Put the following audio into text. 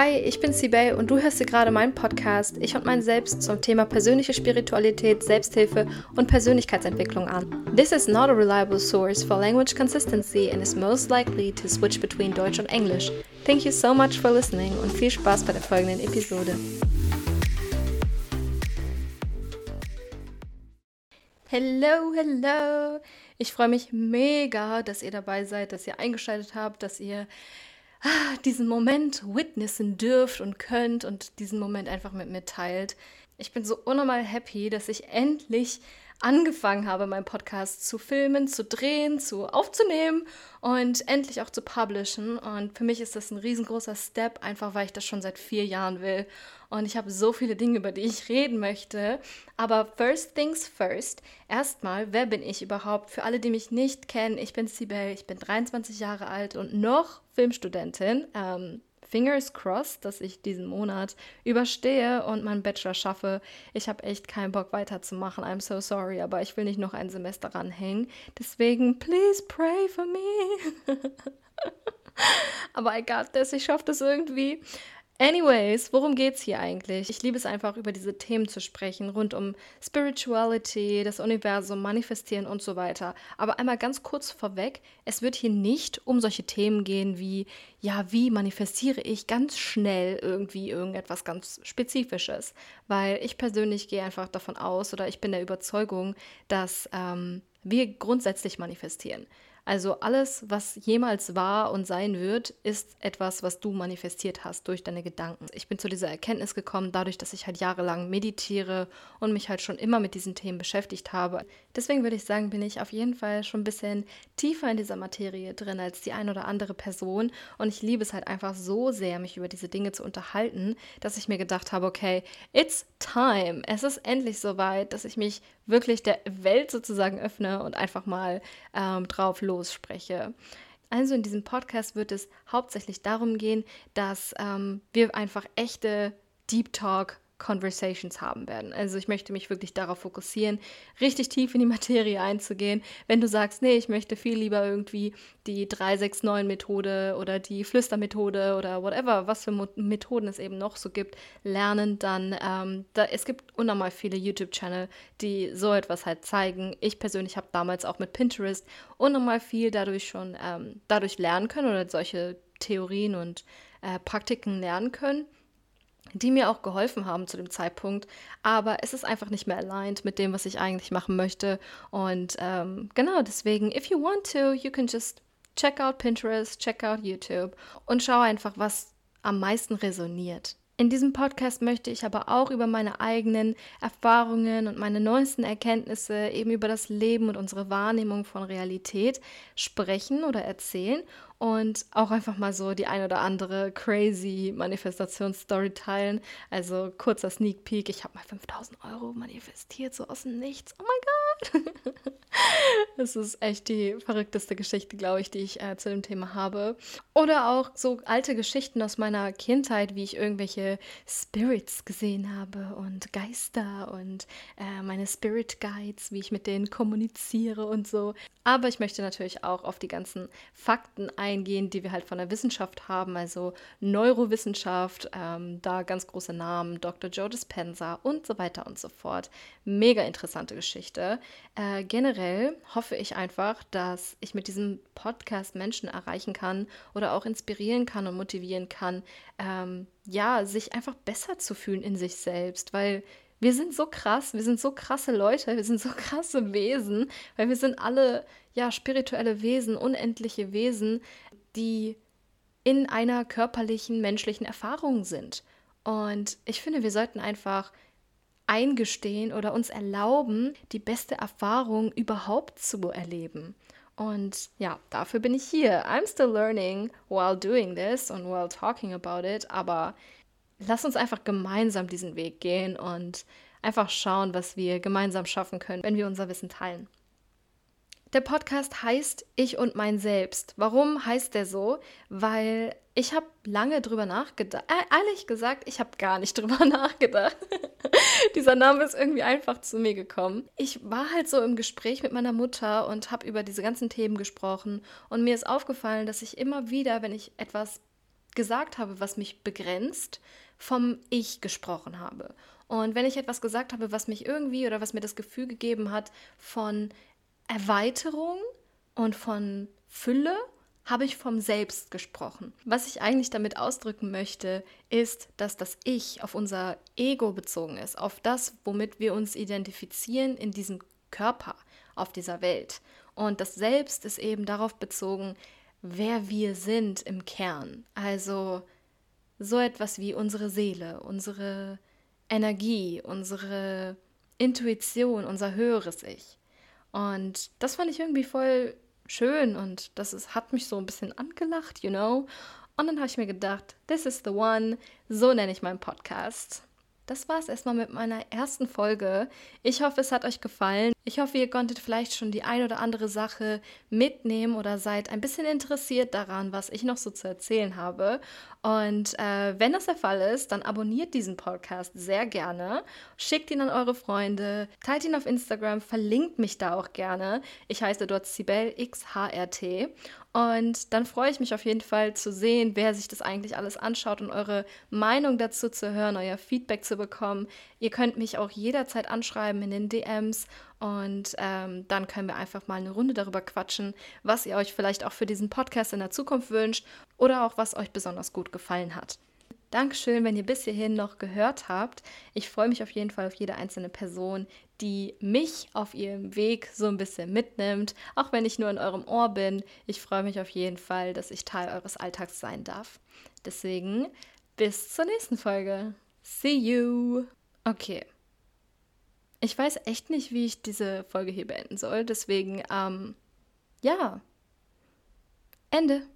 Hi, ich bin Sibel und du hörst dir gerade meinen Podcast Ich und mein Selbst zum Thema persönliche Spiritualität, Selbsthilfe und Persönlichkeitsentwicklung an. This is not a reliable source for language consistency and is most likely to switch between Deutsch und Englisch. Thank you so much for listening und viel Spaß bei der folgenden Episode. Hello, hello! Ich freue mich mega, dass ihr dabei seid, dass ihr eingeschaltet habt, dass ihr diesen Moment witnessen dürft und könnt und diesen Moment einfach mit mir teilt. Ich bin so unnormal happy, dass ich endlich angefangen habe, meinen Podcast zu filmen, zu drehen, zu aufzunehmen und endlich auch zu publishen. Und für mich ist das ein riesengroßer Step, einfach weil ich das schon seit vier Jahren will. Und ich habe so viele Dinge, über die ich reden möchte. Aber first things first. Erstmal, wer bin ich überhaupt? Für alle, die mich nicht kennen, ich bin Sibel, ich bin 23 Jahre alt und noch Filmstudentin. Ähm, fingers crossed, dass ich diesen Monat überstehe und meinen Bachelor schaffe. Ich habe echt keinen Bock weiterzumachen. I'm so sorry, aber ich will nicht noch ein Semester ranhängen. Deswegen, please pray for me. aber I got this. Ich schaffe das irgendwie. Anyways, worum geht's hier eigentlich? Ich liebe es einfach, über diese Themen zu sprechen, rund um Spirituality, das Universum, Manifestieren und so weiter. Aber einmal ganz kurz vorweg, es wird hier nicht um solche Themen gehen wie, ja, wie manifestiere ich ganz schnell irgendwie irgendetwas ganz Spezifisches. Weil ich persönlich gehe einfach davon aus oder ich bin der Überzeugung, dass ähm, wir grundsätzlich manifestieren. Also alles, was jemals war und sein wird, ist etwas, was du manifestiert hast durch deine Gedanken. Ich bin zu dieser Erkenntnis gekommen, dadurch, dass ich halt jahrelang meditiere und mich halt schon immer mit diesen Themen beschäftigt habe. Deswegen würde ich sagen, bin ich auf jeden Fall schon ein bisschen tiefer in dieser Materie drin als die ein oder andere Person. Und ich liebe es halt einfach so sehr, mich über diese Dinge zu unterhalten, dass ich mir gedacht habe, okay, it's time. Es ist endlich soweit, dass ich mich wirklich der Welt sozusagen öffne und einfach mal ähm, drauf losspreche. Also in diesem Podcast wird es hauptsächlich darum gehen, dass ähm, wir einfach echte Deep Talk Conversations haben werden. Also ich möchte mich wirklich darauf fokussieren, richtig tief in die Materie einzugehen. Wenn du sagst, nee, ich möchte viel lieber irgendwie die 369-Methode oder die Flüstermethode oder whatever, was für Methoden es eben noch so gibt, lernen, dann ähm, da, es gibt unnormal viele YouTube-Channel, die so etwas halt zeigen. Ich persönlich habe damals auch mit Pinterest unnormal viel dadurch schon ähm, dadurch lernen können oder solche Theorien und äh, Praktiken lernen können die mir auch geholfen haben zu dem Zeitpunkt. Aber es ist einfach nicht mehr aligned mit dem, was ich eigentlich machen möchte. Und ähm, genau deswegen, if you want to, you can just check out Pinterest, check out YouTube und schau einfach, was am meisten resoniert. In diesem Podcast möchte ich aber auch über meine eigenen Erfahrungen und meine neuesten Erkenntnisse eben über das Leben und unsere Wahrnehmung von Realität sprechen oder erzählen und auch einfach mal so die ein oder andere crazy Manifestationsstory teilen. Also kurzer Sneak Peek, ich habe mal 5000 Euro manifestiert, so aus dem Nichts. Oh mein Gott! das ist echt die verrückteste Geschichte, glaube ich, die ich äh, zu dem Thema habe. Oder auch so alte Geschichten aus meiner Kindheit, wie ich irgendwelche Spirits gesehen habe und Geister und äh, meine Spirit Guides, wie ich mit denen kommuniziere und so. Aber ich möchte natürlich auch auf die ganzen Fakten eingehen die wir halt von der Wissenschaft haben, also Neurowissenschaft, ähm, da ganz große Namen, Dr. Joe Dispenza und so weiter und so fort. Mega interessante Geschichte. Äh, generell hoffe ich einfach, dass ich mit diesem Podcast Menschen erreichen kann oder auch inspirieren kann und motivieren kann, ähm, ja, sich einfach besser zu fühlen in sich selbst, weil wir sind so krass, wir sind so krasse Leute, wir sind so krasse Wesen, weil wir sind alle ja spirituelle Wesen, unendliche Wesen, die in einer körperlichen, menschlichen Erfahrung sind. Und ich finde, wir sollten einfach eingestehen oder uns erlauben, die beste Erfahrung überhaupt zu erleben. Und ja, dafür bin ich hier. I'm still learning while doing this and while talking about it. Aber lass uns einfach gemeinsam diesen Weg gehen und einfach schauen, was wir gemeinsam schaffen können, wenn wir unser Wissen teilen. Der Podcast heißt Ich und mein Selbst. Warum heißt der so? Weil ich habe lange drüber nachgedacht. Äh, ehrlich gesagt, ich habe gar nicht drüber nachgedacht. Dieser Name ist irgendwie einfach zu mir gekommen. Ich war halt so im Gespräch mit meiner Mutter und habe über diese ganzen Themen gesprochen. Und mir ist aufgefallen, dass ich immer wieder, wenn ich etwas gesagt habe, was mich begrenzt, vom Ich gesprochen habe. Und wenn ich etwas gesagt habe, was mich irgendwie oder was mir das Gefühl gegeben hat von Erweiterung und von Fülle, habe ich vom Selbst gesprochen. Was ich eigentlich damit ausdrücken möchte, ist, dass das Ich auf unser Ego bezogen ist, auf das, womit wir uns identifizieren in diesem Körper, auf dieser Welt. Und das Selbst ist eben darauf bezogen, wer wir sind im Kern. Also so etwas wie unsere Seele, unsere Energie, unsere Intuition, unser höheres Ich. Und das fand ich irgendwie voll schön und das ist, hat mich so ein bisschen angelacht, you know. Und dann habe ich mir gedacht, this is the one, so nenne ich meinen Podcast das war es erstmal mit meiner ersten Folge. Ich hoffe, es hat euch gefallen. Ich hoffe, ihr konntet vielleicht schon die ein oder andere Sache mitnehmen oder seid ein bisschen interessiert daran, was ich noch so zu erzählen habe. Und äh, wenn das der Fall ist, dann abonniert diesen Podcast sehr gerne, schickt ihn an eure Freunde, teilt ihn auf Instagram, verlinkt mich da auch gerne. Ich heiße dort XHRT. Und dann freue ich mich auf jeden Fall zu sehen, wer sich das eigentlich alles anschaut und eure Meinung dazu zu hören, euer Feedback zu bekommen. Ihr könnt mich auch jederzeit anschreiben in den DMs und ähm, dann können wir einfach mal eine Runde darüber quatschen, was ihr euch vielleicht auch für diesen Podcast in der Zukunft wünscht oder auch was euch besonders gut gefallen hat. Dankeschön, wenn ihr bis hierhin noch gehört habt. Ich freue mich auf jeden Fall auf jede einzelne Person, die mich auf ihrem Weg so ein bisschen mitnimmt, auch wenn ich nur in eurem Ohr bin. Ich freue mich auf jeden Fall, dass ich Teil eures Alltags sein darf. Deswegen bis zur nächsten Folge. See you. Okay. Ich weiß echt nicht, wie ich diese Folge hier beenden soll. Deswegen, ähm, ja. Ende.